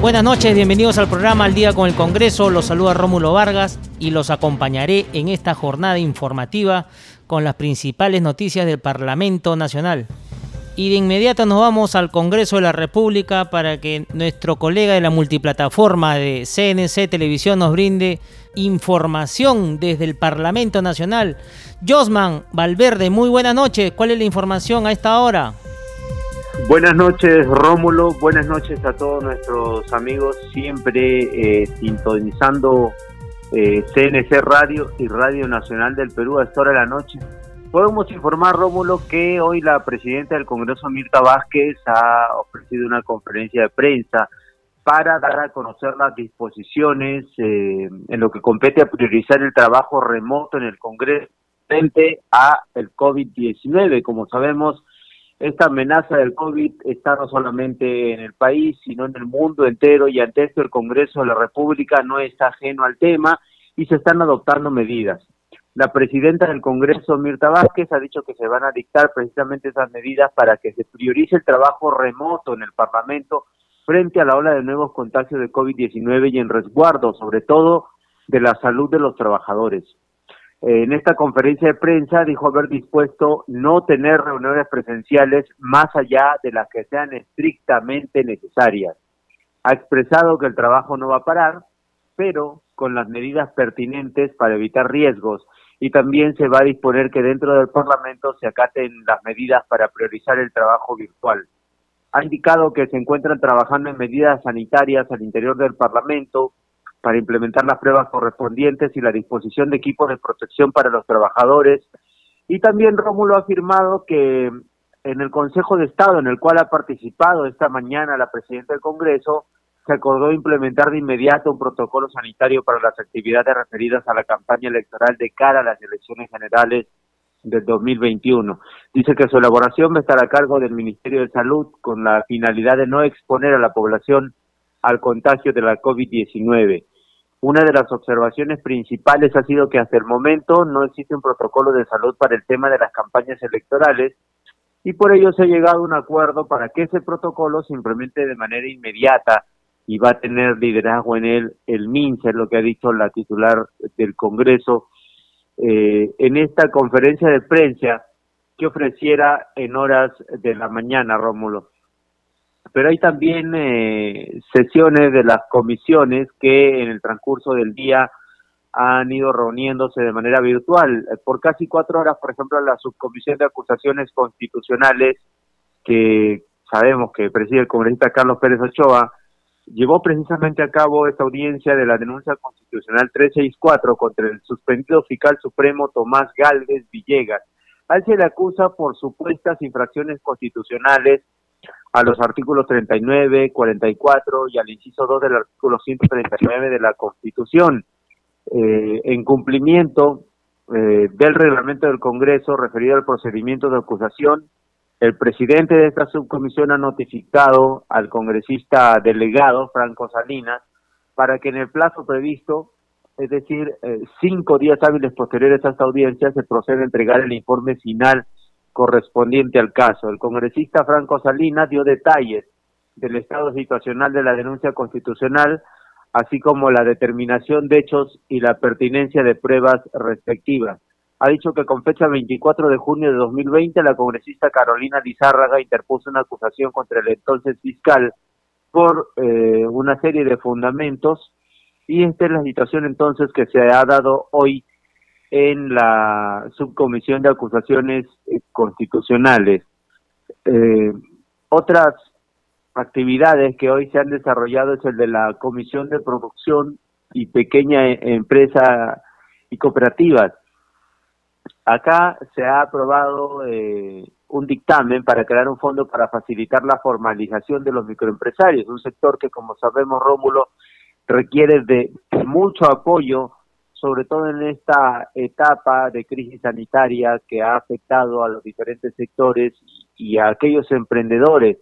Buenas noches, bienvenidos al programa Al Día con el Congreso. Los saluda Rómulo Vargas y los acompañaré en esta jornada informativa con las principales noticias del Parlamento Nacional. Y de inmediato nos vamos al Congreso de la República para que nuestro colega de la multiplataforma de CNC Televisión nos brinde información desde el Parlamento Nacional. Josman Valverde, muy buenas noches. ¿Cuál es la información a esta hora? Buenas noches Rómulo, buenas noches a todos nuestros amigos, siempre eh, sintonizando eh, CNC Radio y Radio Nacional del Perú a esta hora de la noche. Podemos informar, Rómulo, que hoy la presidenta del Congreso, Mirta Vázquez, ha ofrecido una conferencia de prensa para dar a conocer las disposiciones eh, en lo que compete a priorizar el trabajo remoto en el Congreso frente a el COVID-19. Como sabemos, esta amenaza del COVID está no solamente en el país, sino en el mundo entero y ante esto el Congreso de la República no está ajeno al tema y se están adoptando medidas. La presidenta del Congreso, Mirta Vázquez, ha dicho que se van a dictar precisamente esas medidas para que se priorice el trabajo remoto en el Parlamento frente a la ola de nuevos contagios de COVID-19 y en resguardo, sobre todo, de la salud de los trabajadores en esta conferencia de prensa dijo haber dispuesto no tener reuniones presenciales más allá de las que sean estrictamente necesarias. Ha expresado que el trabajo no va a parar, pero con las medidas pertinentes para evitar riesgos y también se va a disponer que dentro del Parlamento se acaten las medidas para priorizar el trabajo virtual. Ha indicado que se encuentran trabajando en medidas sanitarias al interior del Parlamento para implementar las pruebas correspondientes y la disposición de equipos de protección para los trabajadores. Y también Rómulo ha afirmado que en el Consejo de Estado, en el cual ha participado esta mañana la presidenta del Congreso, se acordó implementar de inmediato un protocolo sanitario para las actividades referidas a la campaña electoral de cara a las elecciones generales del 2021. Dice que su elaboración va a estar a cargo del Ministerio de Salud con la finalidad de no exponer a la población al contagio de la COVID-19. Una de las observaciones principales ha sido que hasta el momento no existe un protocolo de salud para el tema de las campañas electorales y por ello se ha llegado a un acuerdo para que ese protocolo se implemente de manera inmediata y va a tener liderazgo en él el MINSA, lo que ha dicho la titular del Congreso eh, en esta conferencia de prensa que ofreciera en horas de la mañana, Rómulo pero hay también eh, sesiones de las comisiones que en el transcurso del día han ido reuniéndose de manera virtual. Por casi cuatro horas, por ejemplo, la subcomisión de acusaciones constitucionales, que sabemos que preside el congresista Carlos Pérez Ochoa, llevó precisamente a cabo esta audiencia de la denuncia constitucional 364 contra el suspendido fiscal supremo Tomás Galvez Villegas. A él se le acusa por supuestas infracciones constitucionales a los artículos 39, 44 y al inciso 2 del artículo 139 de la Constitución, eh, en cumplimiento eh, del reglamento del Congreso referido al procedimiento de acusación, el presidente de esta subcomisión ha notificado al congresista delegado, Franco Salinas, para que en el plazo previsto, es decir, eh, cinco días hábiles posteriores a esta audiencia, se proceda a entregar el informe final correspondiente al caso. El congresista Franco Salinas dio detalles del estado situacional de la denuncia constitucional, así como la determinación de hechos y la pertinencia de pruebas respectivas. Ha dicho que con fecha 24 de junio de 2020 la congresista Carolina Lizárraga interpuso una acusación contra el entonces fiscal por eh, una serie de fundamentos y esta es la situación entonces que se ha dado hoy en la subcomisión de acusaciones eh, constitucionales. Eh, otras actividades que hoy se han desarrollado es el de la comisión de producción y pequeña e-, empresa y cooperativas. Acá se ha aprobado eh, un dictamen para crear un fondo para facilitar la formalización de los microempresarios, un sector que, como sabemos, Rómulo, requiere de mucho apoyo, sobre todo en esta etapa de crisis sanitaria que ha afectado a los diferentes sectores y a aquellos emprendedores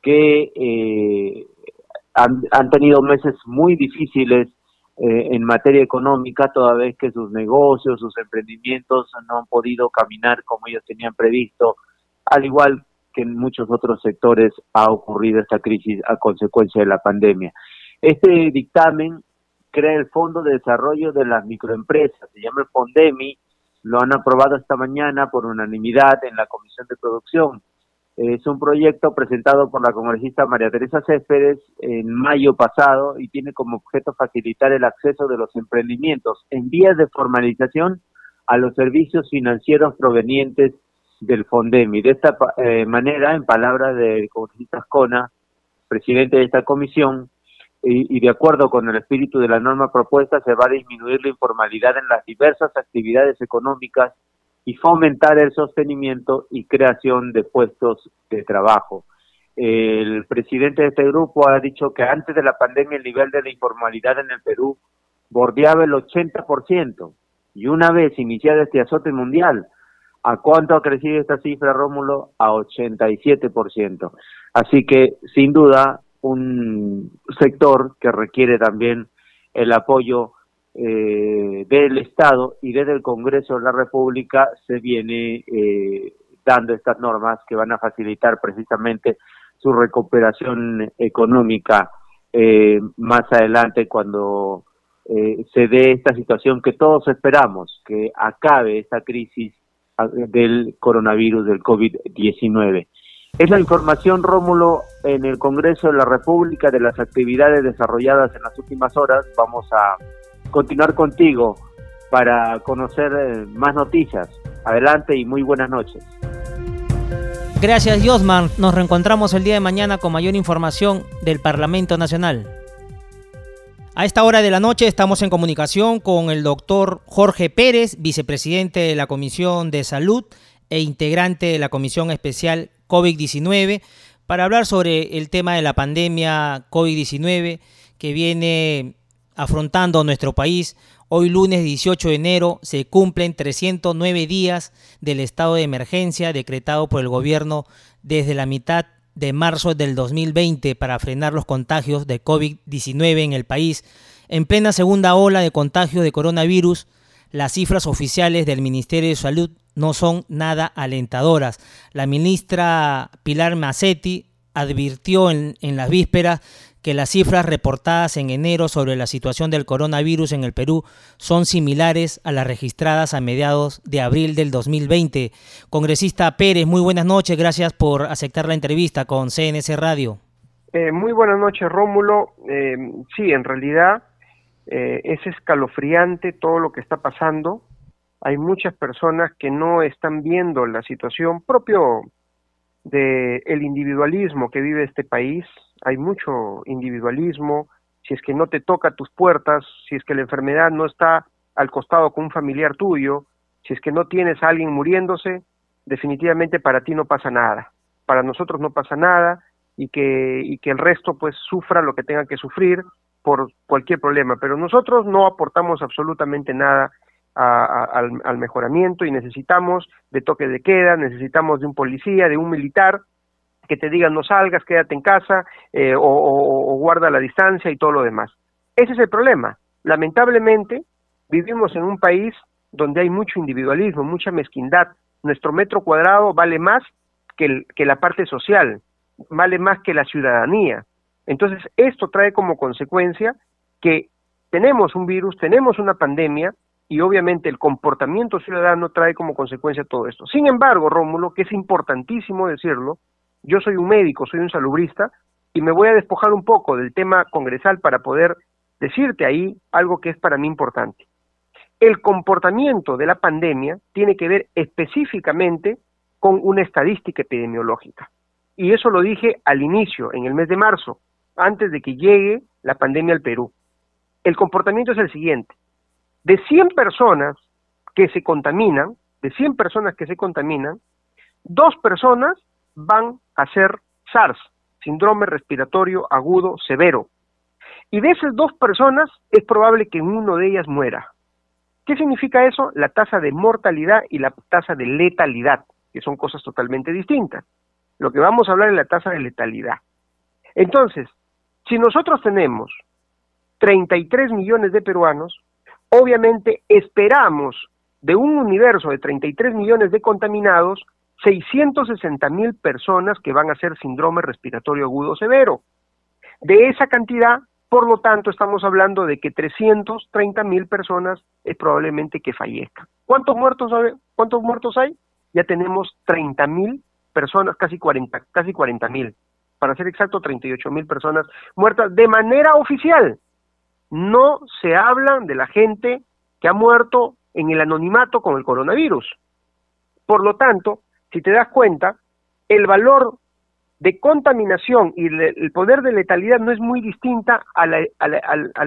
que eh, han, han, tenido meses muy difíciles eh, en materia económica, toda vez que sus negocios, sus emprendimientos no han podido caminar como ellos tenían previsto, al igual que en muchos otros sectores ha ocurrido esta crisis a consecuencia de la pandemia. Este dictamen crea el Fondo de Desarrollo de las Microempresas, se llama el FONDEMI, lo han aprobado esta mañana por unanimidad en la Comisión de Producción. Es un proyecto presentado por la congresista María Teresa Céspedes en mayo pasado y tiene como objeto facilitar el acceso de los emprendimientos en vías de formalización a los servicios financieros provenientes del Fondemi. De esta eh, manera, en palabras del congresista Ascona, presidente de esta comisión, y, y, de acuerdo con el espíritu de la norma propuesta, se va a disminuir la informalidad en las diversas actividades económicas y fomentar el sostenimiento y creación de puestos de trabajo. El presidente de este grupo ha dicho que antes de la pandemia el nivel de la informalidad en el Perú bordeaba el 80%. Y una vez iniciado este azote mundial, ¿a cuánto ha crecido esta cifra, Rómulo? A 87%. Así que, sin duda, un sector que requiere también el apoyo eh, del Estado y desde el Congreso de la República se viene eh, dando estas normas que van a facilitar precisamente su recuperación económica eh, más adelante cuando se dé esta situación que todos esperamos, que acabe esta crisis ah, del coronavirus, del COVID-19. Es la información, Rómulo, en el Congreso de la República de las actividades desarrolladas en las últimas horas. Vamos a continuar contigo para conocer eh, más noticias. Adelante y muy buenas noches. Gracias, Josman. Nos reencontramos el día de mañana con mayor información del Parlamento Nacional. A esta hora de la noche estamos en comunicación con el doctor Jorge Pérez, vicepresidente de la Comisión de Salud e integrante de la Comisión Especial COVID-19, para hablar sobre el tema de la pandemia COVID-19 que viene afrontando nuestro país. Hoy lunes 18 de enero se cumplen 309 días del estado de emergencia decretado por el gobierno desde la mitad de marzo del 2020 para frenar los contagios de COVID-19 en el país. En plena segunda ola de contagios de coronavirus, las cifras oficiales del Ministerio de Salud no son nada alentadoras. La ministra Pilar Macetti advirtió en, las vísperas que las cifras reportadas en enero sobre la situación del coronavirus en el Perú son similares a las registradas a mediados de abril del 2020. Congresista Pérez, muy buenas noches, gracias por aceptar la entrevista con CNC Radio. Eh, muy buenas noches, Rómulo. Eh, sí, en realidad eh, es escalofriante todo lo que está pasando. Hay muchas personas que no están viendo la situación propio del el individualismo que vive este país, hay mucho individualismo, si es que no te toca tus puertas, si es que la enfermedad no está al costado con un familiar tuyo, si es que no tienes a alguien muriéndose, definitivamente para ti no pasa nada, para nosotros no pasa nada y que, y que el resto pues sufra lo que tenga que sufrir por cualquier problema, pero nosotros no aportamos absolutamente nada al, al mejoramiento y necesitamos de toque de queda, necesitamos de un policía, de un militar que te digan no salgas, quédate en casa eh, o, guarda la distancia y todo lo demás. Ese es el problema. Lamentablemente, vivimos en un país donde hay mucho individualismo, mucha mezquindad. Nuestro metro cuadrado vale más que, que la parte social, vale más que la ciudadanía. Entonces, esto trae como consecuencia que tenemos un virus, tenemos una pandemia y obviamente el comportamiento ciudadano trae como consecuencia todo esto. Sin embargo, Rómulo, que es importantísimo decirlo, yo soy un médico, soy un salubrista, y me voy a despojar un poco del tema congresal para poder decirte ahí algo que es para mí importante. El comportamiento de la pandemia tiene que ver específicamente con una estadística epidemiológica. Y eso lo dije al inicio, en el mes de marzo, antes de que llegue la pandemia al Perú. El comportamiento es el siguiente. De 100 personas que se contaminan, de 100 personas que se contaminan, dos personas van a ser SARS, síndrome respiratorio agudo severo. y de esas dos personas es probable que uno de ellas muera. ¿Qué significa eso? La tasa de mortalidad y la tasa de letalidad, que son cosas totalmente distintas. Lo que vamos a hablar es la tasa de letalidad. Entonces, si nosotros tenemos 33 millones de peruanos, obviamente esperamos de un universo de 33 millones de contaminados, 660 mil personas que van a ser síndrome respiratorio agudo severo. De esa cantidad, por lo tanto, estamos hablando de que 330 mil personas es probablemente que fallezcan. ¿Cuántos muertos, ¿Cuántos muertos hay? Ya tenemos 30 mil personas, casi 40 casi 40 mil, para ser exacto, 38 mil personas muertas de manera oficial. No se hablan de la gente que ha muerto en el anonimato con el coronavirus. Por lo tanto, si te das cuenta, el valor de contaminación y el poder de letalidad no es muy distinta a la,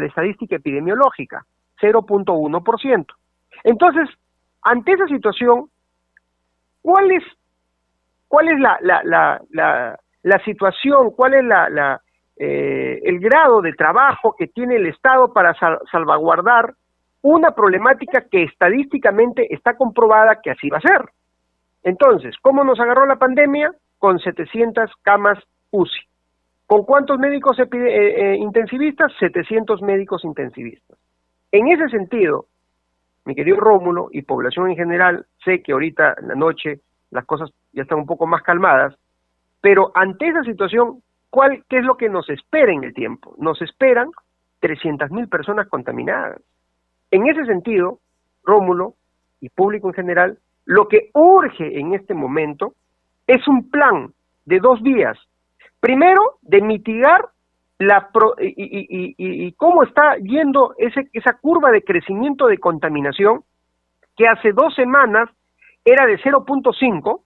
estadística epidemiológica, 0.1%. Entonces, ante esa situación, ¿cuál es, cuál es la, la, la situación, cuál es la, eh, el grado de trabajo que tiene el Estado para salvaguardar una problemática que estadísticamente está comprobada que así va a ser. Entonces, ¿cómo nos agarró la pandemia? Con 700 camas UCI. ¿Con cuántos médicos eh, eh, intensivistas? 700 médicos intensivistas. En ese sentido, mi querido Rómulo y población en general, sé que ahorita en la noche las cosas ya están un poco más calmadas, pero ante esa situación, ¿cuál, ¿qué es lo que nos espera en el tiempo? Nos esperan 300.000 personas contaminadas. En ese sentido, Rómulo y público en general, lo que urge en este momento es un plan de dos vías. Primero, de mitigar la y, cómo está yendo ese, esa curva de crecimiento de contaminación que hace dos semanas era de 0.5,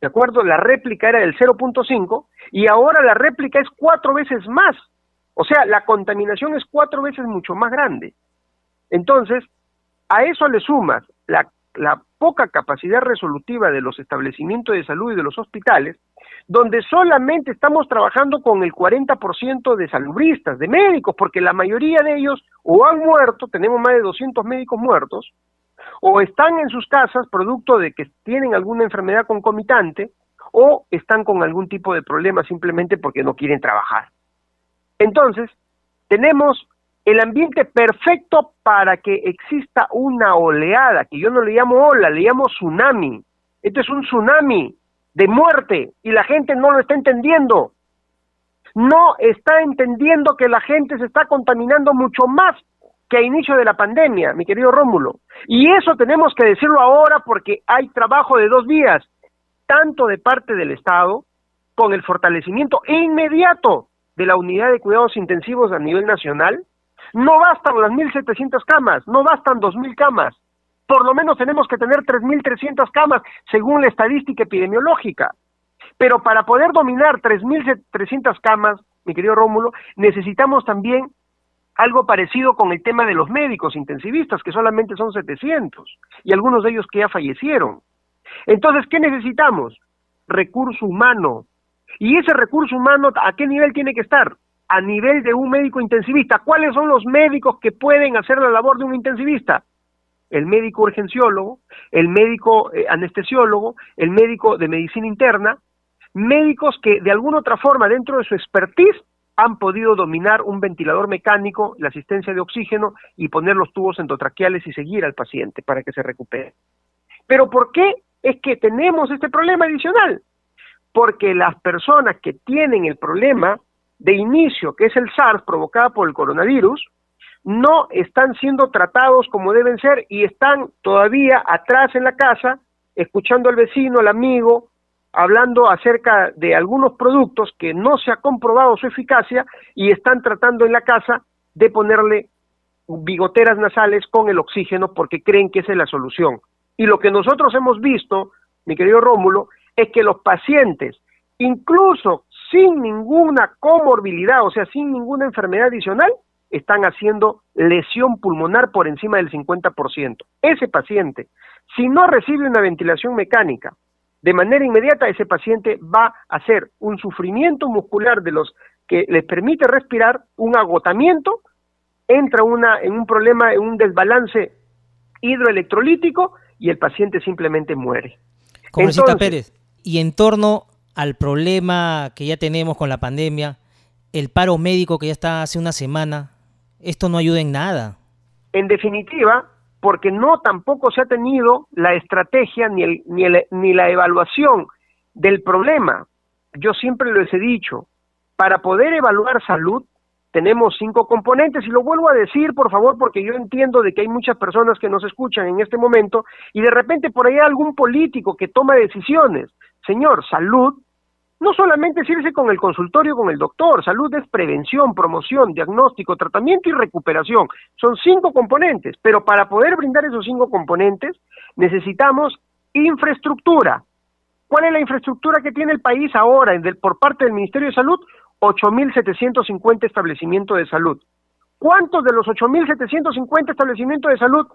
¿de acuerdo? La réplica era del 0.5 y ahora la réplica es cuatro veces más. O sea, la contaminación es cuatro veces mucho más grande. Entonces, a eso le sumas la, poca capacidad resolutiva de los establecimientos de salud y de los hospitales, donde solamente estamos trabajando con el 40% de salubristas, de médicos, porque la mayoría de ellos o han muerto, tenemos más de 200 médicos muertos, o están en sus casas producto de que tienen alguna enfermedad concomitante, o están con algún tipo de problema simplemente porque no quieren trabajar. Entonces, tenemos el ambiente perfecto para que exista una oleada, que yo no le llamo ola, le llamo tsunami. Este es un tsunami de muerte y la gente no lo está entendiendo. No está entendiendo que la gente se está contaminando mucho más que a inicio de la pandemia, mi querido Rómulo. Y eso tenemos que decirlo ahora porque hay trabajo de dos vías, tanto de parte del Estado, con el fortalecimiento inmediato de la unidad de cuidados intensivos a nivel nacional, no bastan las 1.700 camas, no bastan 2.000 camas. Por lo menos tenemos que tener 3.300 camas según la estadística epidemiológica. Pero para poder dominar 3.300 camas, mi querido Rómulo, necesitamos también algo parecido con el tema de los médicos intensivistas, que solamente son 700, y algunos de ellos que ya fallecieron. Entonces, ¿qué necesitamos? Recurso humano. ¿Y ese recurso humano a qué nivel tiene que estar? a nivel de un médico intensivista. ¿Cuáles son los médicos que pueden hacer la labor de un intensivista? El médico urgenciólogo, el médico eh, anestesiólogo, el médico de medicina interna, médicos que de alguna otra forma dentro de su expertise han podido dominar un ventilador mecánico, la asistencia de oxígeno y poner los tubos endotraqueales y seguir al paciente para que se recupere. Pero ¿por qué es que tenemos este problema adicional? Porque las personas que tienen el problema de inicio, que es el SARS provocada por el coronavirus, no están siendo tratados como deben ser y están todavía atrás en la casa, escuchando al vecino, al amigo, hablando acerca de algunos productos que no se ha comprobado su eficacia y están tratando en la casa de ponerle bigoteras nasales con el oxígeno porque creen que esa es la solución. Y lo que nosotros hemos visto, mi querido Rómulo, es que los pacientes, incluso sin ninguna comorbilidad, o sea, sin ninguna enfermedad adicional, están haciendo lesión pulmonar por encima del 50%. Ese paciente, si no recibe una ventilación mecánica de manera inmediata, ese paciente va a hacer un sufrimiento muscular de los que les permite respirar, un agotamiento, entra una, en un problema, en un desbalance hidroelectrolítico y el paciente simplemente muere. Congresista Pérez, y en torno al problema que ya tenemos con la pandemia, el paro médico que ya está hace una semana, esto no ayuda en nada. En definitiva, porque no tampoco se ha tenido la estrategia ni, el, ni, el, ni la evaluación del problema. Yo siempre les he dicho, para poder evaluar salud tenemos cinco componentes y lo vuelvo a decir, por favor, porque yo entiendo de que hay muchas personas que nos escuchan en este momento y de repente por ahí hay algún político que toma decisiones. Señor, salud no solamente es irse con el consultorio con el doctor, salud es prevención, promoción, diagnóstico, tratamiento y recuperación. Son cinco componentes, pero para poder brindar esos cinco componentes necesitamos infraestructura. ¿Cuál es la infraestructura que tiene el país ahora por parte del Ministerio de Salud? 8.750 establecimientos de salud. ¿Cuántos de los 8.750 establecimientos de salud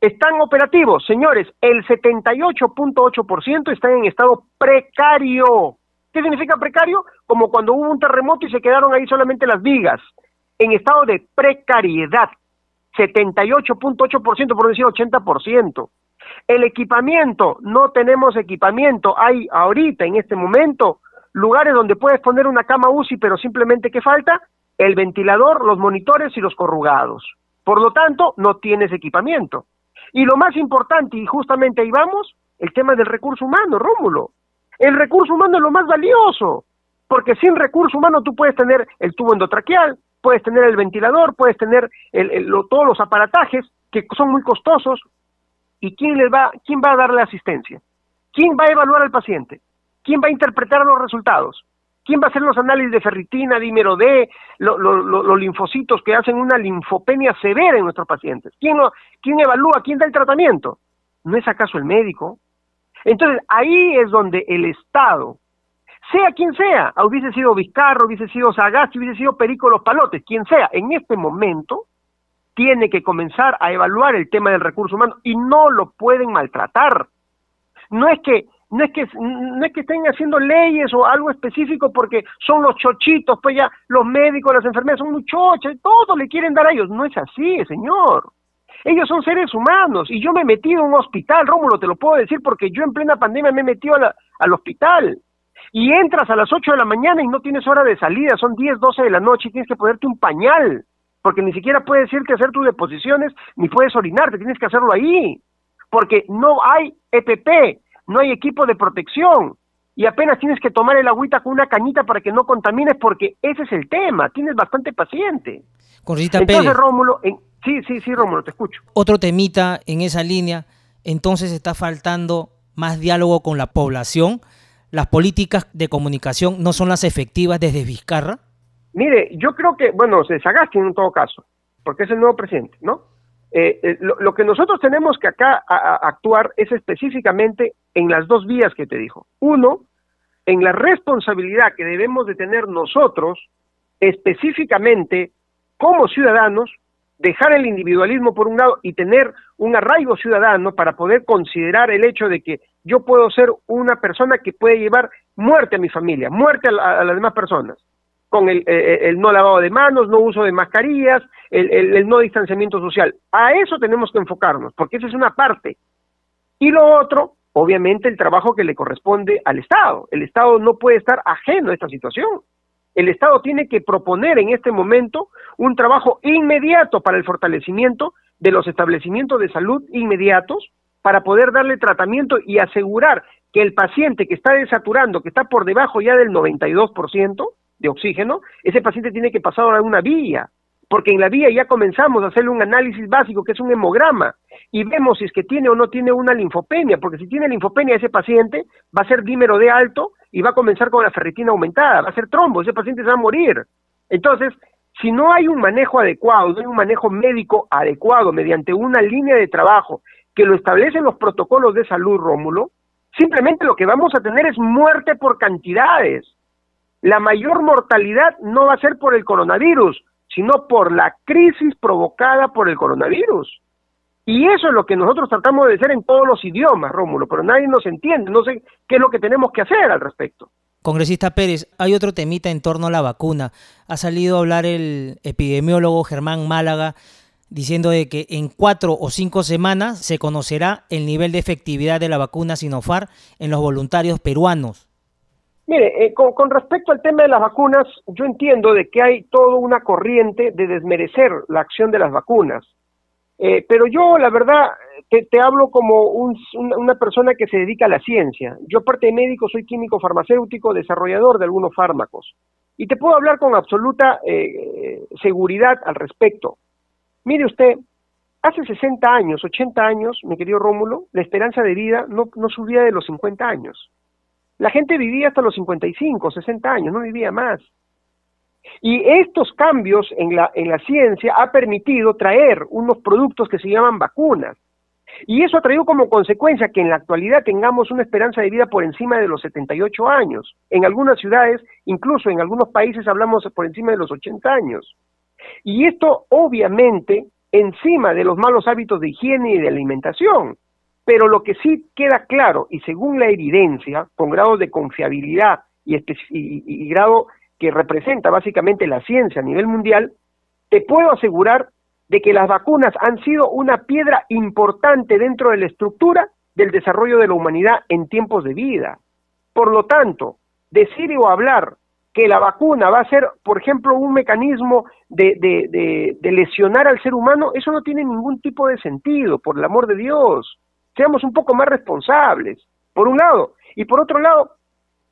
están operativos? Señores, el 78.8% están en estado precario. ¿Qué significa precario? Como cuando hubo un terremoto y se quedaron ahí solamente las vigas, en estado de precariedad. 78.8%, por decir 80%. El equipamiento, no tenemos equipamiento. Hay ahorita, en este momento, lugares donde puedes poner una cama UCI, pero simplemente ¿qué falta? El ventilador, los monitores y los corrugados. Por lo tanto, no tienes equipamiento. Y lo más importante, y justamente ahí vamos, el tema del recurso humano, Rómulo. El recurso humano es lo más valioso, porque sin recurso humano tú puedes tener el tubo endotraqueal, puedes tener el ventilador, puedes tener todos los aparatajes que son muy costosos. ¿Y quién, les va, quién va a darle asistencia? ¿Quién va a evaluar al paciente? ¿Quién va a interpretar los resultados? ¿Quién va a hacer los análisis de ferritina, dímero D, los linfocitos que hacen una linfopenia severa en nuestros pacientes? ¿Quién, ¿Quién evalúa? ¿Quién da el tratamiento? ¿No es acaso el médico? Entonces, ahí es donde el Estado, sea quien sea, hubiese sido Vizcarro, hubiese sido Sagasti, hubiese sido Perico Los Palotes, quien sea, en este momento tiene que comenzar a evaluar el tema del recurso humano y no lo pueden maltratar. No es que no es que no es que estén haciendo leyes o algo específico porque son los chochitos, pues ya los médicos, las enfermeras son muy chochas, todo le quieren dar a ellos, no es así, señor. Ellos son seres humanos y yo me he metido en un hospital, Rómulo, te lo puedo decir porque yo en plena pandemia me he metido al hospital. Y entras a las 8 de la mañana y no tienes hora de salida, son 10, 12 de la noche y tienes que ponerte un pañal, porque ni siquiera puedes irte a hacer tus deposiciones ni puedes orinarte, tienes que hacerlo ahí, porque no hay EPP, no hay equipo de protección y apenas tienes que tomar el agüita con una cañita para que no contamines porque ese es el tema, tienes bastante paciente. Entonces, Rómulo, en, Sí, sí, sí, Rómulo, te escucho. Otro temita en esa línea, entonces está faltando más diálogo con la población. ¿Las políticas de comunicación no son las efectivas desde Vizcarra? Mire, yo creo que, bueno, se Sagasti en todo caso, porque es el nuevo presidente, ¿no? Eh, eh, lo, que nosotros tenemos que acá actuar es específicamente en las dos vías que te dijo. Uno, en la responsabilidad que debemos de tener nosotros, específicamente como ciudadanos, dejar el individualismo por un lado y tener un arraigo ciudadano para poder considerar el hecho de que yo puedo ser una persona que puede llevar muerte a mi familia, muerte a, las demás personas, con el, eh, el, no lavado de manos, no uso de mascarillas, el, el, no distanciamiento social. A eso tenemos que enfocarnos, porque esa es una parte. Y lo otro, obviamente, el trabajo que le corresponde al Estado. El Estado no puede estar ajeno a esta situación. El Estado tiene que proponer en este momento un trabajo inmediato para el fortalecimiento de los establecimientos de salud inmediatos para poder darle tratamiento y asegurar que el paciente que está desaturando, que está por debajo ya del 92% de oxígeno, ese paciente tiene que pasar a una vía, porque en la vía ya comenzamos a hacerle un análisis básico que es un hemograma y vemos si es que tiene o no tiene una linfopenia, porque si tiene linfopenia ese paciente va a ser dímero D alto y va a comenzar con la ferritina aumentada, va a ser trombo, ese paciente se va a morir. Entonces, si no hay un manejo adecuado, no hay un manejo médico adecuado mediante una línea de trabajo que lo establecen los protocolos de salud, Rómulo, simplemente lo que vamos a tener es muerte por cantidades. La mayor mortalidad no va a ser por el coronavirus, sino por la crisis provocada por el coronavirus. Y eso es lo que nosotros tratamos de hacer en todos los idiomas, Rómulo, pero nadie nos entiende, no sé qué es lo que tenemos que hacer al respecto. Congresista Pérez, hay otro temita en torno a la vacuna. Ha salido a hablar el epidemiólogo Germán Málaga diciendo de que en cuatro o cinco semanas se conocerá el nivel de efectividad de la vacuna Sinofar en los voluntarios peruanos. Mire, eh, con, respecto al tema de las vacunas, yo entiendo de que hay toda una corriente de desmerecer la acción de las vacunas. Eh, pero yo, la verdad, te, hablo como una persona que se dedica a la ciencia. Yo, aparte de médico, soy químico farmacéutico, desarrollador de algunos fármacos. Y te puedo hablar con absoluta eh, seguridad al respecto. Mire usted, hace 60 años, 80 años, mi querido Rómulo, la esperanza de vida no, no subía de los 50 años. La gente vivía hasta los 55, 60 años, no vivía más. Y estos cambios en la, en la ciencia ha permitido traer unos productos que se llaman vacunas. Y eso ha traído como consecuencia que en la actualidad tengamos una esperanza de vida por encima de los 78 años. En algunas ciudades, incluso en algunos países, hablamos por encima de los 80 años. Y esto obviamente encima de los malos hábitos de higiene y de alimentación. Pero lo que sí queda claro, y según la evidencia, con grado de confiabilidad y, y grado que representa básicamente la ciencia a nivel mundial, te puedo asegurar de que las vacunas han sido una piedra importante dentro de la estructura del desarrollo de la humanidad en tiempos de vida. Por lo tanto, decir o hablar que la vacuna va a ser, por ejemplo, un mecanismo de, de, de, lesionar al ser humano, eso no tiene ningún tipo de sentido, por el amor de Dios. Seamos un poco más responsables, por un lado. Y por otro lado,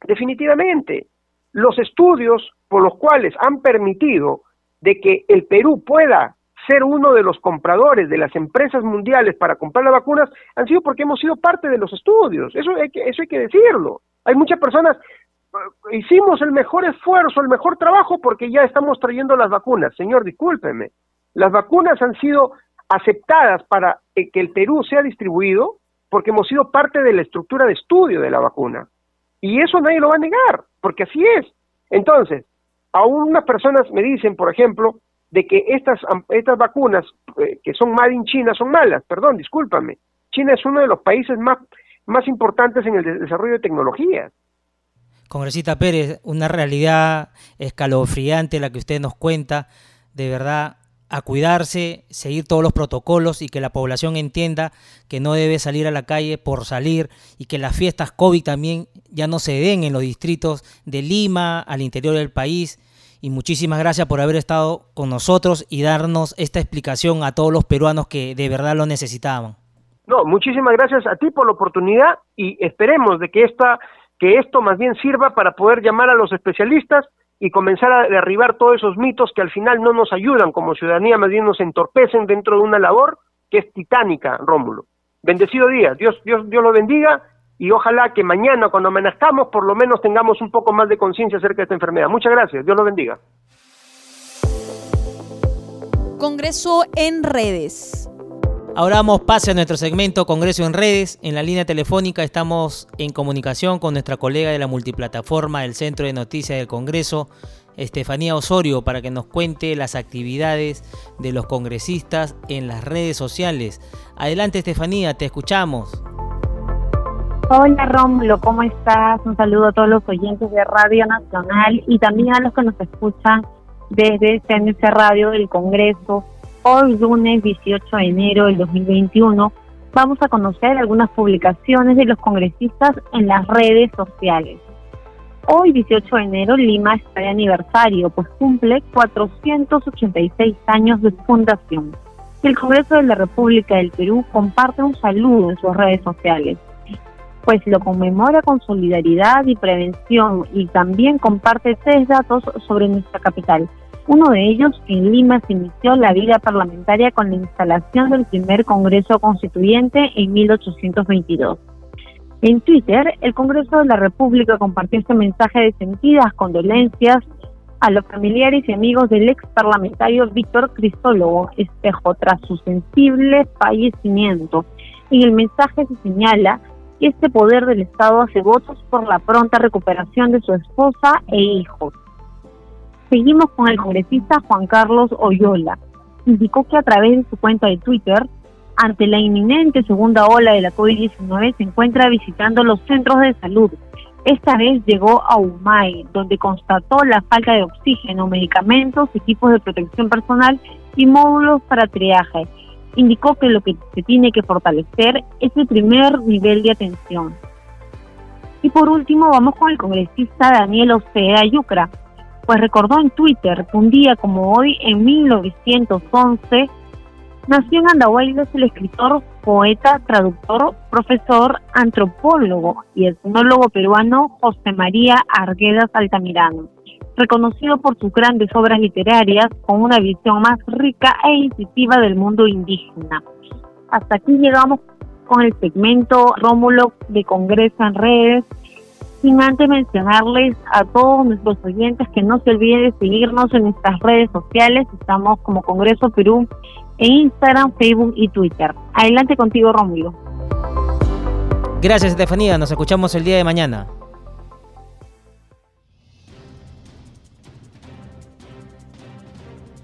definitivamente, los estudios por los cuales han permitido de que el Perú pueda ser uno de los compradores de las empresas mundiales para comprar las vacunas han sido porque hemos sido parte de los estudios. Eso hay que, eso hay que decirlo. Hay muchas personas, eh, hicimos el mejor esfuerzo, el mejor trabajo porque ya estamos trayendo las vacunas. Señor, discúlpeme. Las vacunas han sido aceptadas para eh, que el Perú sea distribuido porque hemos sido parte de la estructura de estudio de la vacuna. Y eso nadie lo va a negar, porque así es. Entonces, aún unas personas me dicen, por ejemplo, de que estas, estas vacunas eh, que son made in China son malas. Perdón, discúlpame. China es uno de los países más, más importantes en el desarrollo de tecnología. Congresista Pérez, una realidad escalofriante la que usted nos cuenta. De verdad, a cuidarse, seguir todos los protocolos y que la población entienda que no debe salir a la calle por salir y que las fiestas COVID también ya no se den en los distritos de Lima, al interior del país. Y muchísimas gracias por haber estado con nosotros y darnos esta explicación a todos los peruanos que de verdad lo necesitaban. No, muchísimas gracias a ti por la oportunidad y esperemos de que esta que esto más bien sirva para poder llamar a los especialistas y comenzar a derribar todos esos mitos que al final no nos ayudan como ciudadanía, más bien nos entorpecen dentro de una labor que es titánica, Rómulo. Bendecido día, Dios, Dios, Dios lo bendiga y ojalá que mañana cuando amanezcamos por lo menos tengamos un poco más de conciencia acerca de esta enfermedad. Muchas gracias, Dios lo bendiga. Congreso en redes. Ahora damos pase a nuestro segmento Congreso en redes. En la línea telefónica estamos en comunicación con nuestra colega de la multiplataforma del Centro de Noticias del Congreso, Estefanía Osorio, para que nos cuente las actividades de los congresistas en las redes sociales. Adelante Estefanía, te escuchamos. Hola Rómulo, ¿cómo estás? Un saludo a todos los oyentes de Radio Nacional y también a los que nos escuchan desde CNC Radio del Congreso Hoy, lunes 18 de enero del 2021, vamos a conocer algunas publicaciones de los congresistas en las redes sociales. Hoy, 18 de enero, Lima está de aniversario, pues cumple 486 años de fundación. El Congreso de la República del Perú comparte un saludo en sus redes sociales, pues lo conmemora con solidaridad y prevención y también comparte tres datos sobre nuestra capital, uno de ellos, en Lima se inició la vida parlamentaria con la instalación del primer Congreso Constituyente en 1822. En Twitter, el Congreso de la República compartió este mensaje de sentidas condolencias a los familiares y amigos del ex parlamentario Víctor Cristólogo Espejo tras su sensible fallecimiento. En el mensaje se señala que este poder del Estado hace votos por la pronta recuperación de su esposa e hijos. Seguimos con el congresista Juan Carlos Oyola. Indicó que a través de su cuenta de Twitter, ante la inminente segunda ola de la COVID-19, se encuentra visitando los centros de salud Esta vez llegó a Umay, donde constató la falta de oxígeno, medicamentos, equipos de protección personal y módulos para triaje. Indicó que lo que se tiene que fortalecer es el primer nivel de atención. Y por último vamos con el congresista Daniel Ocea Yucra, pues recordó en Twitter que un día como hoy, en 1911, nació en Andahuaylas el escritor poeta, traductor, profesor, antropólogo y etnólogo peruano José María Arguedas Altamirano, reconocido por sus grandes obras literarias con una visión más rica e incisiva del mundo indígena. Hasta aquí llegamos con el segmento Rómulo de Congreso en redes, sin antes mencionarles a todos nuestros oyentes que no se olviden de seguirnos en nuestras redes sociales, estamos como Congreso Perú en Instagram, Facebook y Twitter. Adelante contigo, Rómulo. Gracias, Estefanía. Nos escuchamos el día de mañana.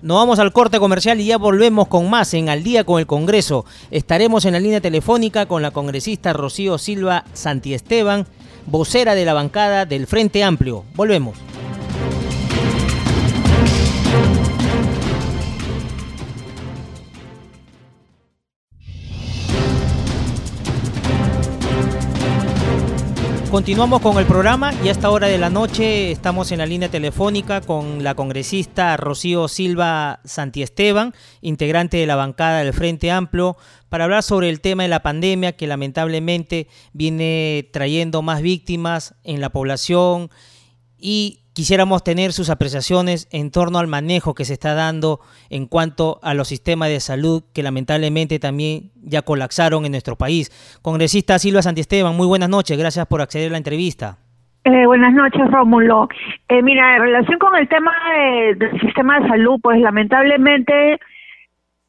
Nos vamos al corte comercial y ya volvemos con más en Al día con el Congreso. Estaremos en la línea telefónica con la congresista Rocío Silva Santiesteban, vocera de la bancada del Frente Amplio. Volvemos. Continuamos con el programa y a esta hora de la noche estamos en la línea telefónica con la congresista Rocío Silva Santiesteban, integrante de la bancada del Frente Amplio, para hablar sobre el tema de la pandemia que lamentablemente viene trayendo más víctimas en la población y quisiéramos tener sus apreciaciones en torno al manejo que se está dando en cuanto a los sistemas de salud que lamentablemente también ya colapsaron en nuestro país. Congresista Silva Santiesteban, muy buenas noches, gracias por acceder a la entrevista. Eh, buenas noches, Rómulo. Eh, mira, en relación con el tema del sistema de salud, pues lamentablemente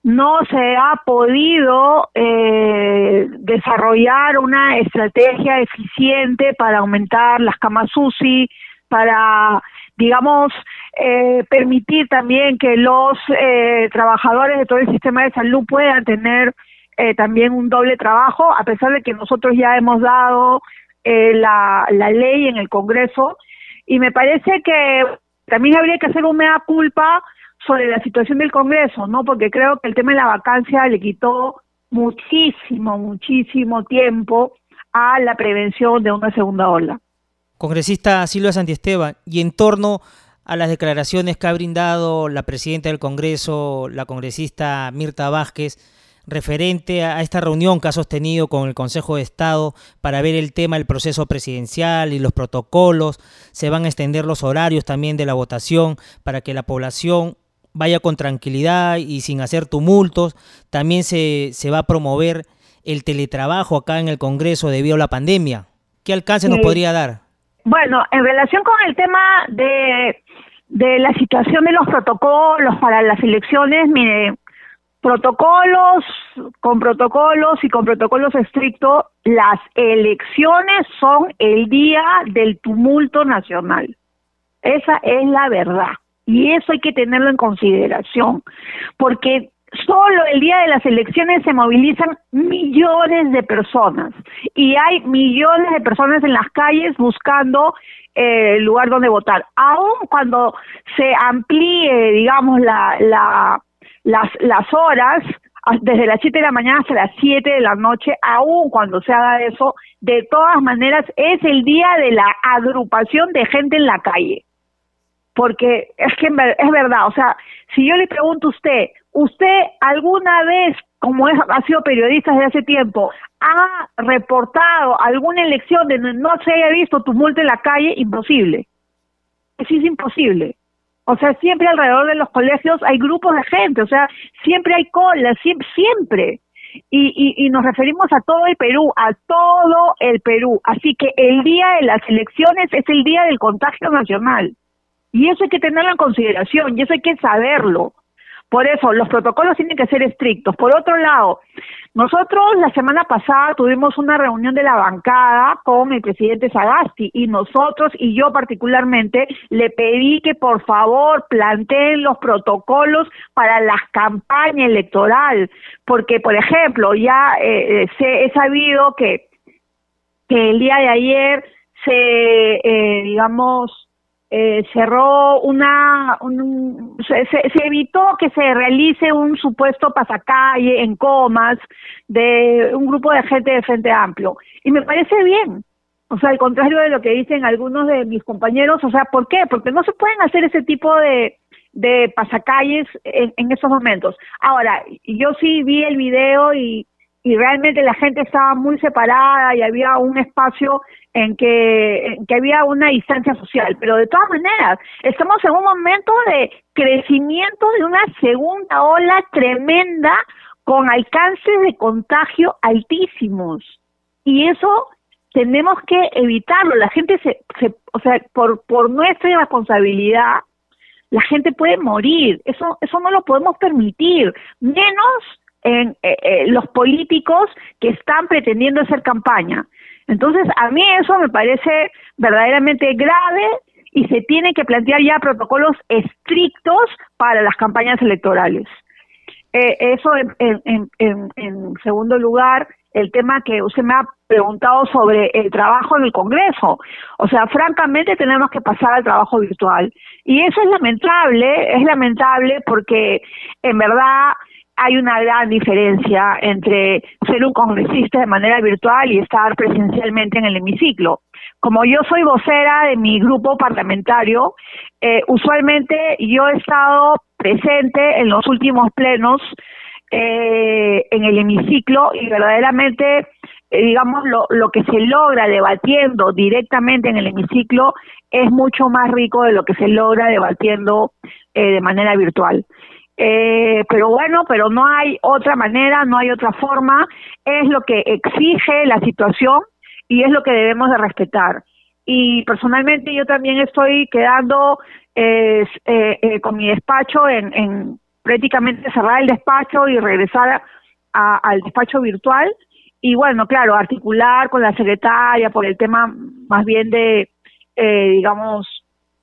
no se ha podido eh, desarrollar una estrategia eficiente para aumentar las camas UCI, para, digamos, eh, permitir también que los eh, trabajadores de todo el sistema de salud puedan tener eh, también un doble trabajo, a pesar de que nosotros ya hemos dado la, la ley en el Congreso. Y me parece que también habría que hacer un mea culpa sobre la situación del Congreso, ¿no? Porque creo que el tema de la vacancia le quitó muchísimo, muchísimo tiempo a la prevención de una segunda ola. Congresista Silvia Santiesteban, y en torno a las declaraciones que ha brindado la presidenta del Congreso, la congresista Mirta Vázquez, referente a esta reunión que ha sostenido con el Consejo de Estado para ver el tema del proceso presidencial y los protocolos. Se van a extender los horarios también de la votación para que la población vaya con tranquilidad y sin hacer tumultos. También se, se va a promover el teletrabajo acá en el Congreso debido a la pandemia. ¿Qué alcance nos podría dar? Bueno, en relación con el tema de, de la situación de los protocolos para las elecciones, mire, protocolos, con protocolos y con protocolos estrictos, las elecciones son el día del tumulto nacional. Esa es la verdad. Y eso hay que tenerlo en consideración, porque solo el día de las elecciones se movilizan millones de personas y hay millones de personas en las calles buscando eh, el lugar donde votar. Aún cuando se amplíe, digamos, la, la, las, las horas, desde las 7 de la mañana hasta las 7 de la noche, aún cuando se haga eso, de todas maneras es el día de la agrupación de gente en la calle. Porque es que es verdad, o sea, si yo le pregunto a usted, ¿Usted alguna vez, como ha sido periodista desde hace tiempo, ha reportado alguna elección donde no se haya visto tumulto en la calle? Imposible. Es imposible. O sea, siempre alrededor de los colegios hay grupos de gente, o sea, siempre hay colas, siempre. siempre. Y, y, y, nos referimos a todo el Perú, a todo el Perú. Así que el día de las elecciones es el día del contagio nacional. Y eso hay que tenerlo en consideración, y eso hay que saberlo. Por eso, los protocolos tienen que ser estrictos. Por otro lado, nosotros la semana pasada tuvimos una reunión de la bancada con el presidente Sagasti y nosotros y yo particularmente le pedí que por favor planteen los protocolos para la campaña electoral, porque por ejemplo ya eh, eh, se, he sabido que, que el día de ayer se, eh, digamos, eh, cerró una, se, evitó que se realice un supuesto pasacalle en comas de un grupo de gente de Frente Amplio. Y me parece bien. O sea, al contrario de lo que dicen algunos de mis compañeros, o sea, ¿por qué? Porque no se pueden hacer ese tipo de, de pasacalles en, en esos momentos. Ahora, yo sí vi el video y, y realmente la gente estaba muy separada y había un espacio en que, había una distancia social, pero de todas maneras, estamos en un momento de crecimiento de una segunda ola tremenda con alcances de contagio altísimos. Y eso tenemos que evitarlo. La gente se, se o sea, por, por nuestra responsabilidad, la gente puede morir. Eso, eso no lo podemos permitir. Menos en eh, eh, los políticos que están pretendiendo hacer campaña. Entonces, a mí eso me parece verdaderamente grave y se tienen que plantear ya protocolos estrictos para las campañas electorales. Eh, eso en, en, segundo lugar, el tema que usted me ha preguntado sobre el trabajo en el Congreso. O sea, francamente tenemos que pasar al trabajo virtual. Y eso es lamentable, es lamentable porque en verdad hay una gran diferencia entre ser un congresista de manera virtual y estar presencialmente en el hemiciclo. Como yo soy vocera de mi grupo parlamentario, eh, usualmente yo he estado presente en los últimos plenos eh, en el hemiciclo y verdaderamente, eh, digamos, lo, lo que se logra debatiendo directamente en el hemiciclo es mucho más rico de lo que se logra debatiendo de manera virtual. Eh, pero bueno, pero no hay otra manera, no hay otra forma, es lo que exige la situación y es lo que debemos de respetar. Y personalmente yo también estoy quedando eh, eh, con mi despacho en, en, prácticamente cerrar el despacho y regresar al despacho virtual y bueno, claro, articular con la secretaria por el tema más bien de, digamos,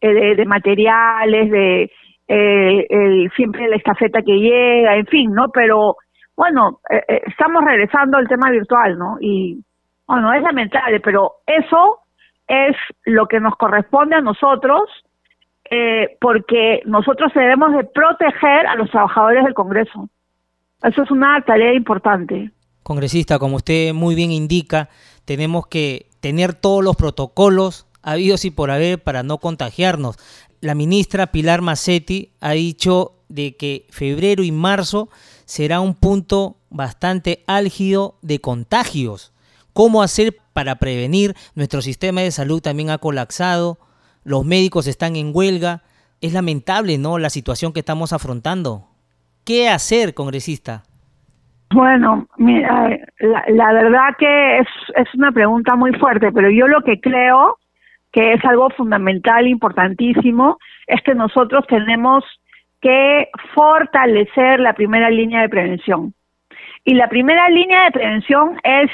de materiales, de eh, el, siempre la estafeta que llega, en fin, ¿no? Pero bueno, eh, eh, estamos regresando al tema virtual, ¿no? Y bueno, es lamentable, pero eso es lo que nos corresponde a nosotros, eh, porque nosotros debemos de proteger a los trabajadores del Congreso. Eso es una tarea importante. Congresista, como usted muy bien indica, tenemos que tener todos los protocolos habidos y por haber para no contagiarnos la ministra Pilar Macetti ha dicho de que febrero y marzo será un punto bastante álgido de contagios. ¿Cómo hacer para prevenir? Nuestro sistema de salud también ha colapsado, los médicos están en huelga. Es lamentable, ¿no? La situación que estamos afrontando. ¿Qué hacer, congresista? Bueno, mira, la, verdad que es, es una pregunta muy fuerte, pero yo lo que creo que es algo fundamental, importantísimo, es que nosotros tenemos que fortalecer la primera línea de prevención. Y la primera línea de prevención es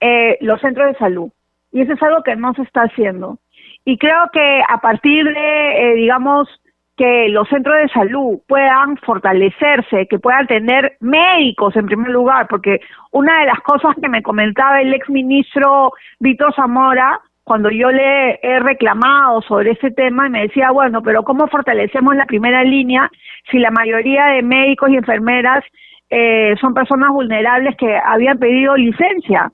eh, los centros de salud. Y eso es algo que no se está haciendo. Y creo que a partir de, eh, digamos, que los centros de salud puedan fortalecerse, que puedan tener médicos en primer lugar, porque una de las cosas que me comentaba el ex ministro Víctor Zamora cuando yo le he reclamado sobre ese tema, me decía, bueno, pero ¿cómo fortalecemos la primera línea si la mayoría de médicos y enfermeras eh, son personas vulnerables que habían pedido licencia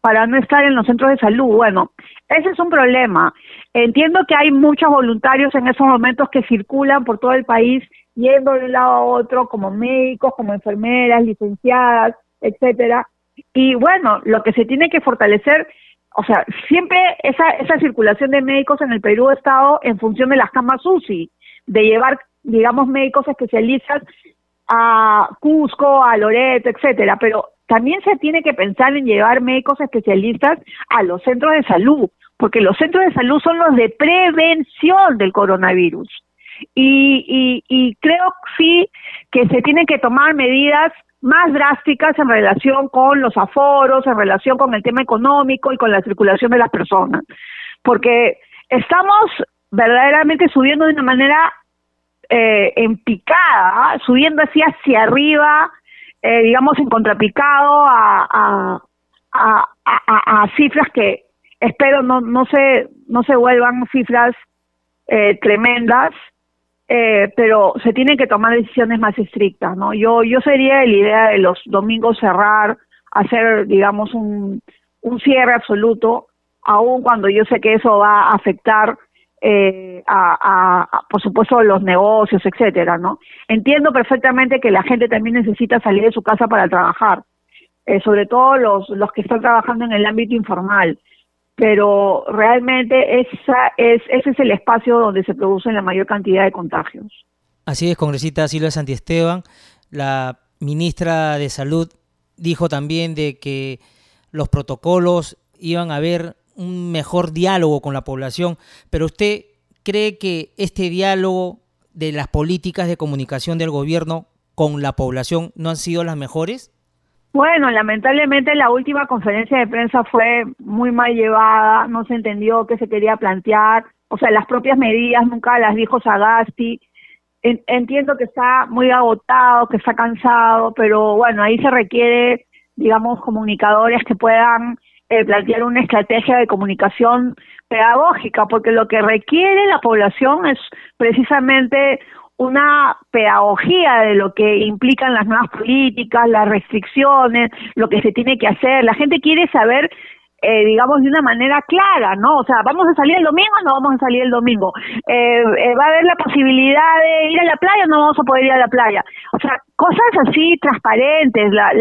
para no estar en los centros de salud? Bueno, ese es un problema. Entiendo que hay muchos voluntarios en esos momentos que circulan por todo el país yendo de un lado a otro como médicos, como enfermeras, licenciadas, etcétera. Y bueno, lo que se tiene que fortalecer o sea, siempre esa, esa circulación de médicos en el Perú ha estado en función de las camas UCI, de llevar, digamos, médicos especialistas a Cusco, a Loreto, etcétera, pero también se tiene que pensar en llevar médicos especialistas a los centros de salud, porque los centros de salud son los de prevención del coronavirus. Y, y, y creo sí que se tienen que tomar medidas más drásticas en relación con los aforos, en relación con el tema económico y con la circulación de las personas. Porque estamos verdaderamente subiendo de una manera eh, en picada, subiendo así hacia arriba, eh, digamos en contrapicado a, a, cifras que espero no no se no se vuelvan cifras eh, tremendas eh, pero se tienen que tomar decisiones más estrictas no yo yo sería la idea de los domingos cerrar hacer digamos un un cierre absoluto aun cuando yo sé que eso va a afectar eh, a, por supuesto, los negocios, etcétera, ¿no? Entiendo perfectamente que la gente también necesita salir de su casa para trabajar, eh, sobre todo los, los que están trabajando en el ámbito informal, pero realmente esa es, ese es el espacio donde se producen la mayor cantidad de contagios. Así es, congresista Silvia Santiesteban, la ministra de Salud dijo también de que los protocolos iban a ver un mejor diálogo con la población, pero usted cree que este diálogo de las políticas de comunicación del gobierno con la población no han sido las mejores? Bueno, lamentablemente la última conferencia de prensa fue muy mal llevada, no se entendió qué se quería plantear, o sea, las propias medidas nunca las dijo Sagasti. Entiendo que está muy agotado, que está cansado, pero bueno, ahí se requiere, digamos, comunicadores que puedan eh, plantear una estrategia de comunicación pedagógica, porque lo que requiere la población es precisamente una pedagogía de lo que implican las nuevas políticas, las restricciones, lo que se tiene que hacer. La gente quiere saber eh, digamos, de una manera clara, ¿no? O sea, ¿vamos a salir el domingo o no vamos a salir el domingo? Eh, eh, ¿Va a haber la posibilidad de ir a la playa o no vamos a poder ir a la playa? O sea, cosas así transparentes, la,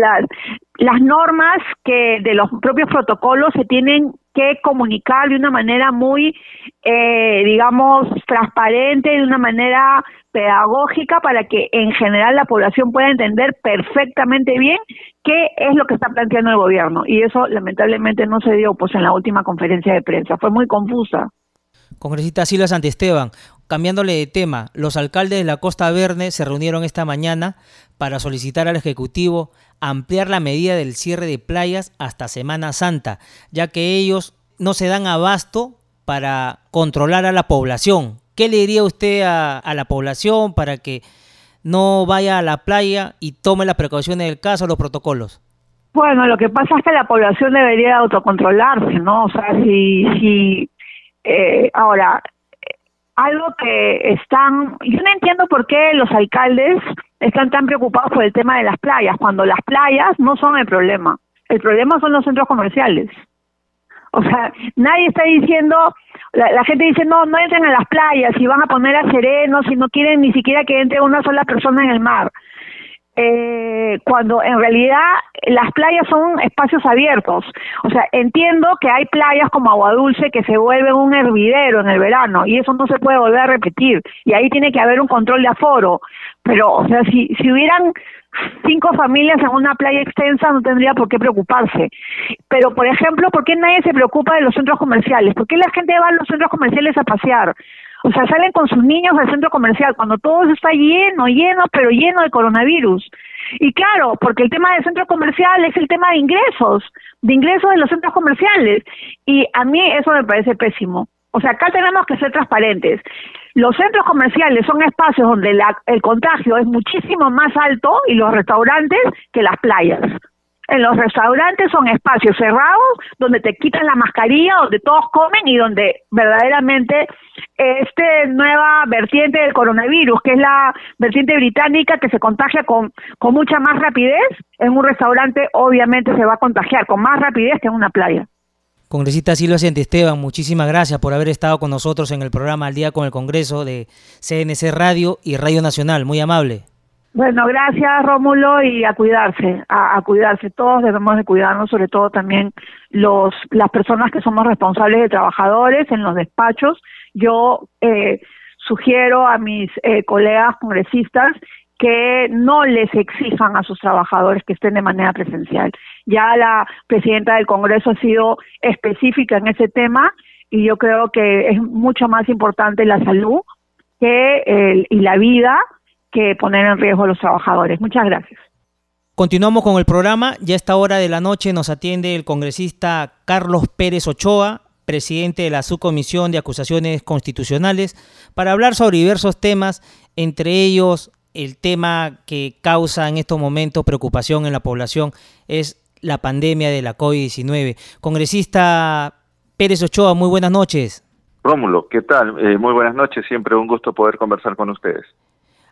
las normas que de los propios protocolos se tienen que comunicar de una manera muy, eh, digamos, transparente, de una manera pedagógica para que en general la población pueda entender perfectamente bien qué es lo que está planteando el gobierno. Y eso lamentablemente no se dio pues en la última conferencia de prensa, fue muy confusa. Congresista Silvia Santesteban, cambiándole de tema, los alcaldes de la Costa Verde se reunieron esta mañana para solicitar al Ejecutivo ampliar la medida del cierre de playas hasta Semana Santa, ya que ellos no se dan abasto para controlar a la población. ¿Qué le diría usted a, la población para que no vaya a la playa y tome las precauciones del caso, los protocolos? Bueno, lo que pasa es que la población debería autocontrolarse, ¿no? O sea, si, si eh, ahora, algo que están, yo no entiendo por qué los alcaldes están tan preocupados por el tema de las playas, cuando las playas no son el problema, el problema son los centros comerciales. O sea, nadie está diciendo, la, gente dice, no, no entren a las playas y van a poner a serenos y no quieren ni siquiera que entre una sola persona en el mar. Eh, cuando en realidad las playas son espacios abiertos. O sea, entiendo que hay playas como Agua Dulce que se vuelven un hervidero en el verano y eso no se puede volver a repetir y ahí tiene que haber un control de aforo. Pero, o sea, si, si hubieran cinco familias en una playa extensa no tendría por qué preocuparse. Pero, por ejemplo, ¿por qué nadie se preocupa de los centros comerciales? ¿Por qué la gente va a los centros comerciales a pasear? O sea, salen con sus niños al centro comercial cuando todo está lleno, lleno, pero lleno de coronavirus. Y claro, porque el tema del centro comercial es el tema de ingresos, de ingresos de los centros comerciales. Y a mí eso me parece pésimo. O sea, acá tenemos que ser transparentes. Los centros comerciales son espacios donde el contagio es muchísimo más alto y los restaurantes que las playas. En los restaurantes son espacios cerrados donde te quitan la mascarilla, donde todos comen y donde verdaderamente este nueva vertiente del coronavirus, que es la vertiente británica que se contagia con, con mucha más rapidez, en un restaurante obviamente se va a contagiar con más rapidez que en una playa. Congresista Silvia Esteban, muchísimas gracias por haber estado con nosotros en el programa Al Día con el Congreso de CNC Radio y Radio Nacional. Muy amable. Bueno, gracias Rómulo y a cuidarse, a, cuidarse. Todos debemos de cuidarnos, sobre todo también los las personas que somos responsables de trabajadores en los despachos. Yo eh, sugiero a mis eh, colegas congresistas que no les exijan a sus trabajadores que estén de manera presencial. Ya la presidenta del Congreso ha sido específica en ese tema y yo creo que es mucho más importante la salud que y la vida que poner en riesgo a los trabajadores. Muchas gracias. Continuamos con el programa. Ya a esta hora de la noche nos atiende el congresista Carlos Pérez Ochoa, presidente de la Subcomisión de Acusaciones Constitucionales, para hablar sobre diversos temas, entre ellos el tema que causa en estos momentos preocupación en la población es la pandemia de la COVID-19. Congresista Pérez Ochoa, muy buenas noches. Rómulo, ¿qué tal? Eh, muy buenas noches, siempre un gusto poder conversar con ustedes.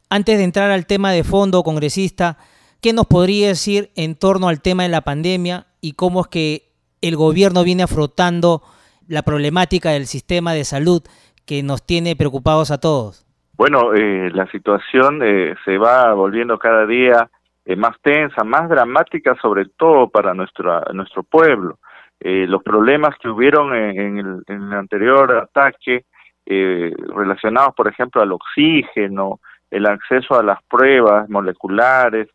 Antes de entrar al tema de fondo, congresista, ¿qué nos podría decir en torno al tema de la pandemia y cómo es que el gobierno viene afrontando la problemática del sistema de salud que nos tiene preocupados a todos? Bueno, eh, la situación eh, se va volviendo cada día eh, más tensa, más dramática, sobre todo para nuestro, nuestro pueblo. los problemas que hubieron en, el, en el, anterior ataque, relacionados, por ejemplo, al oxígeno, el acceso a las pruebas moleculares,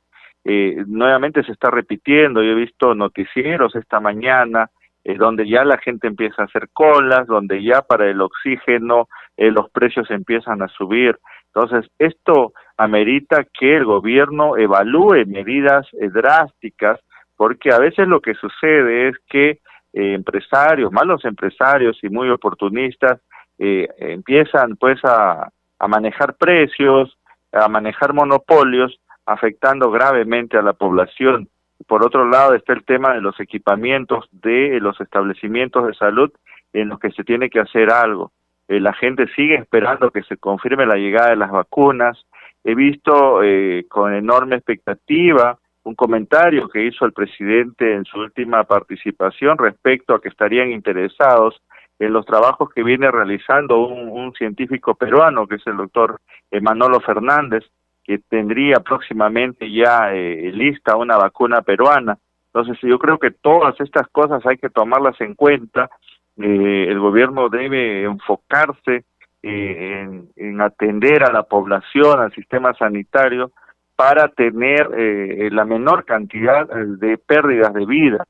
nuevamente se está repitiendo. Yo he visto noticieros esta mañana eh, donde ya la gente empieza a hacer colas, donde ya para el oxígeno eh, los precios empiezan a subir. Entonces, esto amerita que el gobierno evalúe medidas eh, drásticas, porque a veces lo que sucede es que empresarios, malos empresarios y muy oportunistas, empiezan pues a manejar precios, a manejar monopolios, afectando gravemente a la población. Por otro lado está el tema de los equipamientos de los establecimientos de salud en los que se tiene que hacer algo. Eh, la gente sigue esperando que se confirme la llegada de las vacunas. He visto eh, con enorme expectativa un comentario que hizo el presidente en su última participación respecto a que estarían interesados en los trabajos que viene realizando un, científico peruano, que es el doctor Manolo Fernández, que tendría próximamente ya eh, lista una vacuna peruana. Entonces yo creo que todas estas cosas hay que tomarlas en cuenta. Eh, el gobierno debe enfocarse eh, en, en, atender a la población, al sistema sanitario, para tener la menor cantidad de pérdidas de vida.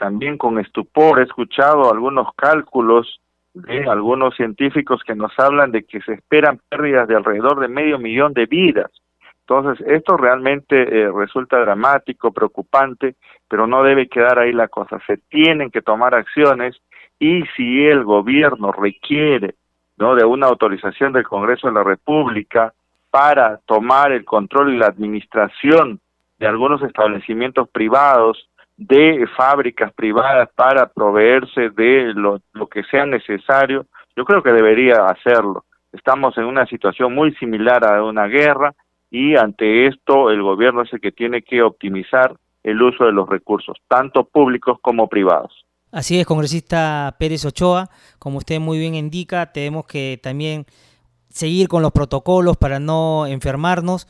También con estupor he escuchado algunos cálculos de algunos científicos que nos hablan de que se esperan pérdidas de alrededor de medio millón de vidas. Entonces, esto realmente eh, resulta dramático, preocupante, pero no debe quedar ahí la cosa. Se tienen que tomar acciones y si el gobierno requiere ¿no? de una autorización del Congreso de la República para tomar el control y la administración de algunos establecimientos privados, de fábricas privadas para proveerse de lo, lo que sea necesario, yo creo que debería hacerlo. Estamos en una situación muy similar a una guerra, y ante esto el gobierno es el que tiene que optimizar el uso de los recursos, tanto públicos como privados. Así es, congresista Pérez Ochoa, como usted muy bien indica, tenemos que también seguir con los protocolos para no enfermarnos.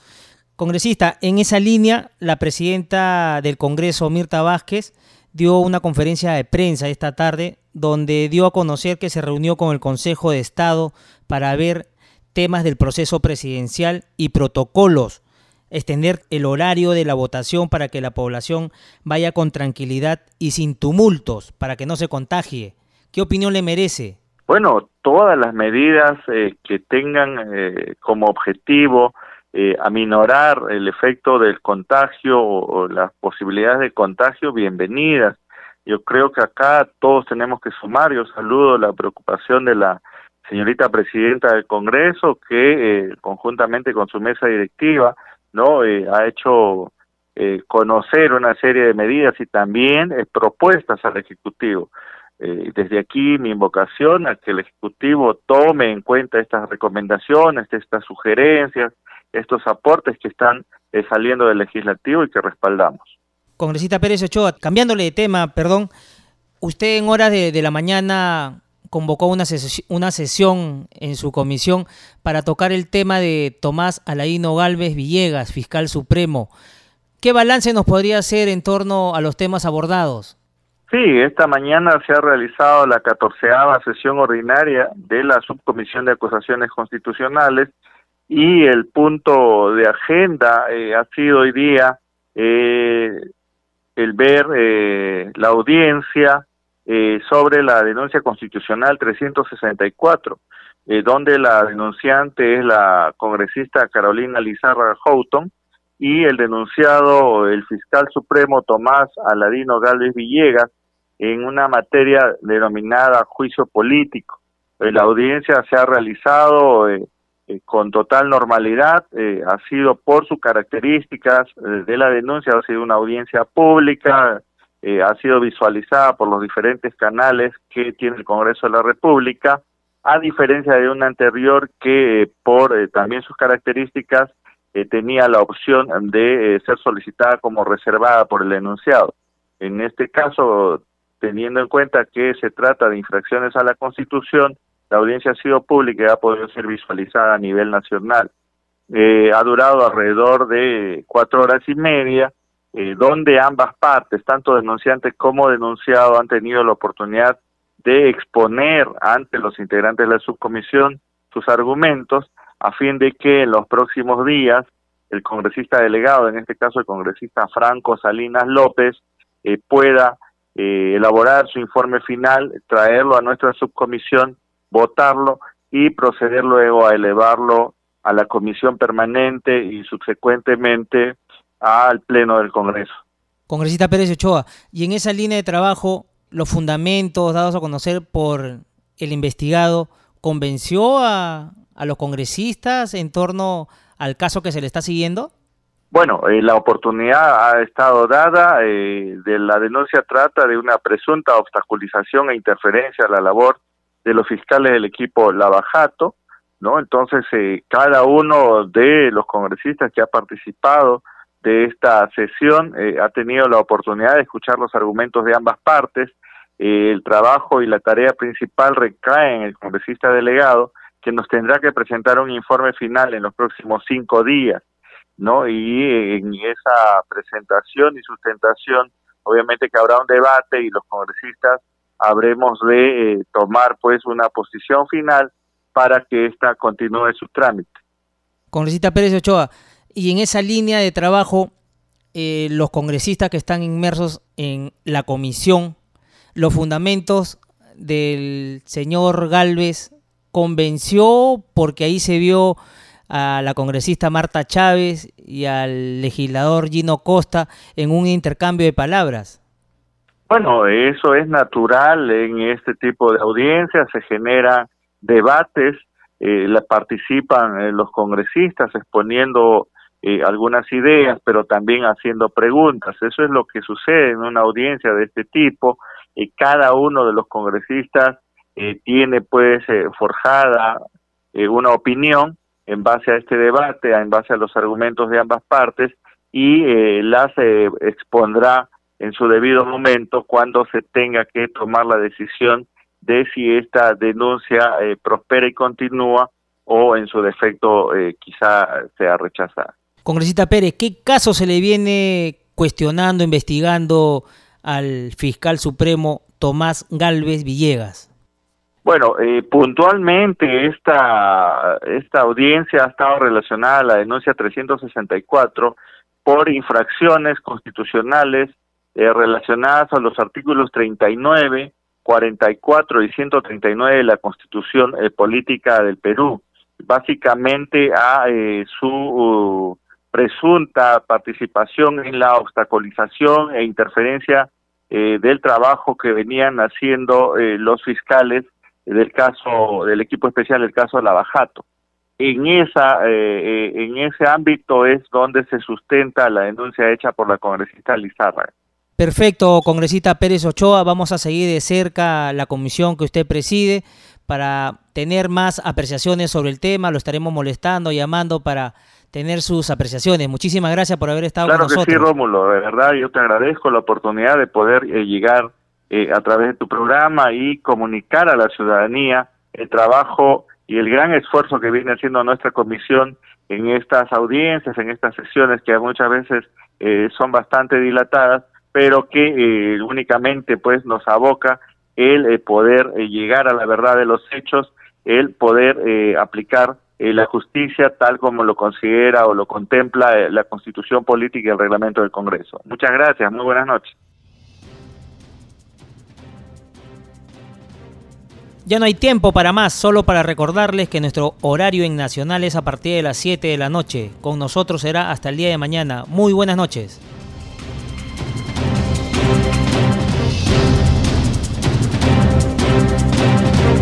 Congresista, en esa línea, la presidenta del Congreso, Mirta Vázquez, dio una conferencia de prensa esta tarde donde dio a conocer que se reunió con el Consejo de Estado para ver temas del proceso presidencial y protocolos, extender el horario de la votación para que la población vaya con tranquilidad y sin tumultos, para que no se contagie. ¿Qué opinión le merece? Bueno, todas las medidas eh, que tengan eh, como objetivo eh, aminorar el efecto del contagio o, las posibilidades de contagio, bienvenidas. Yo creo que acá todos tenemos que sumar, yo saludo la preocupación de la señorita presidenta del Congreso, que eh, conjuntamente con su mesa directiva, no eh, ha hecho eh, conocer una serie de medidas y también propuestas al ejecutivo. desde aquí mi invocación a que el ejecutivo tome en cuenta estas recomendaciones, estas sugerencias, estos aportes que están saliendo del legislativo y que respaldamos. Congresista Pérez Ochoa, cambiándole de tema, perdón, usted en horas de, de la mañana convocó una, una sesión en su comisión para tocar el tema de Tomás Alaino Galvez Villegas, fiscal supremo. ¿Qué balance nos podría hacer en torno a los temas abordados? Sí, esta mañana se ha realizado la catorceava sesión ordinaria de la Subcomisión de Acusaciones Constitucionales y el punto de agenda eh, ha sido hoy día eh, el ver eh, la audiencia eh, sobre la denuncia constitucional 364, eh, donde la denunciante es la congresista Carolina Lizarra Houghton y el denunciado, el fiscal supremo Tomás Aladino Gálvez Villegas, en una materia denominada juicio político. Eh, la audiencia se ha realizado con total normalidad, ha sido por sus características de la denuncia, ha sido una audiencia pública, eh, ha sido visualizada por los diferentes canales que tiene el Congreso de la República, a diferencia de una anterior que eh, por eh, también sus características tenía la opción de ser solicitada como reservada por el enunciado. En este caso, teniendo en cuenta que se trata de infracciones a la Constitución, la audiencia ha sido pública y ha podido ser visualizada a nivel nacional. ha durado alrededor de cuatro horas y media eh, donde ambas partes, tanto denunciantes como denunciado, han tenido la oportunidad de exponer ante los integrantes de la subcomisión sus argumentos a fin de que en los próximos días el congresista delegado, en este caso el congresista Franco Salinas López, eh, pueda eh, elaborar su informe final, traerlo a nuestra subcomisión, votarlo y proceder luego a elevarlo a la comisión permanente y subsecuentemente al Pleno del Congreso. Congresista Pérez Ochoa, y en esa línea de trabajo, los fundamentos dados a conocer por el investigado, ¿convenció a, a los congresistas en torno al caso que se le está siguiendo? Bueno, eh, la oportunidad ha estado dada, eh, de la denuncia trata de una presunta obstaculización e interferencia a la labor de los fiscales del equipo Lavajato, ¿no? Entonces, eh, cada uno de los congresistas que ha participado de esta sesión eh, ha tenido la oportunidad de escuchar los argumentos de ambas partes. Eh, el trabajo y la tarea principal recae en el congresista delegado, que nos tendrá que presentar un informe final en los próximos cinco días, ¿no? Y en esa presentación y sustentación, obviamente que habrá un debate y los congresistas habremos de eh, tomar pues una posición final para que ésta continúe su trámite. Congresista Pérez Ochoa, y en esa línea de trabajo, eh, los congresistas que están inmersos en la comisión, los fundamentos del señor Galvez convenció porque ahí se vio a la congresista Marta Chávez y al legislador Gino Costa en un intercambio de palabras. Bueno, eso es natural en este tipo de audiencias, se generan debates, eh, participan eh, los congresistas exponiendo eh, algunas ideas, pero también haciendo preguntas. Eso es lo que sucede en una audiencia de este tipo. cada uno de los congresistas eh, tiene pues eh, forjada una opinión en base a este debate, en base a los argumentos de ambas partes y las expondrá en su debido momento cuando se tenga que tomar la decisión de si esta denuncia prospera y continúa o en su defecto quizá sea rechazada. Congresista Pérez, ¿qué caso se le viene cuestionando, investigando al fiscal supremo Tomás Galvez Villegas? Bueno, eh, puntualmente esta, esta audiencia ha estado relacionada a la denuncia 364 por infracciones constitucionales eh, relacionadas a los artículos 39, 44 y 139 de la Constitución eh, Política del Perú, básicamente a su presunta participación en la obstaculización e interferencia eh, del trabajo que venían haciendo eh, los fiscales del caso del equipo especial del caso Lavajato. En esa eh, en ese ámbito es donde se sustenta la denuncia hecha por la congresista Lizarra. Perfecto, congresista Pérez Ochoa, vamos a seguir de cerca la comisión que usted preside para tener más apreciaciones sobre el tema, lo estaremos molestando, llamando para tener sus apreciaciones. Muchísimas gracias por haber estado con nosotros. Claro que sí, Rómulo, de verdad yo te agradezco la oportunidad de poder eh, llegar eh, a través de tu programa y comunicar a la ciudadanía el trabajo y el gran esfuerzo que viene haciendo nuestra comisión en estas audiencias, en estas sesiones que muchas veces eh, son bastante dilatadas, pero que únicamente pues nos aboca el poder llegar a la verdad de los hechos, el poder aplicar eh, la justicia tal como lo considera o lo contempla eh, la Constitución Política y el Reglamento del Congreso. Muchas gracias, muy buenas noches. Ya no hay tiempo para más, solo para recordarles que nuestro horario en Nacional es a partir de las 7 de la noche. Con nosotros será hasta el día de mañana. Muy buenas noches.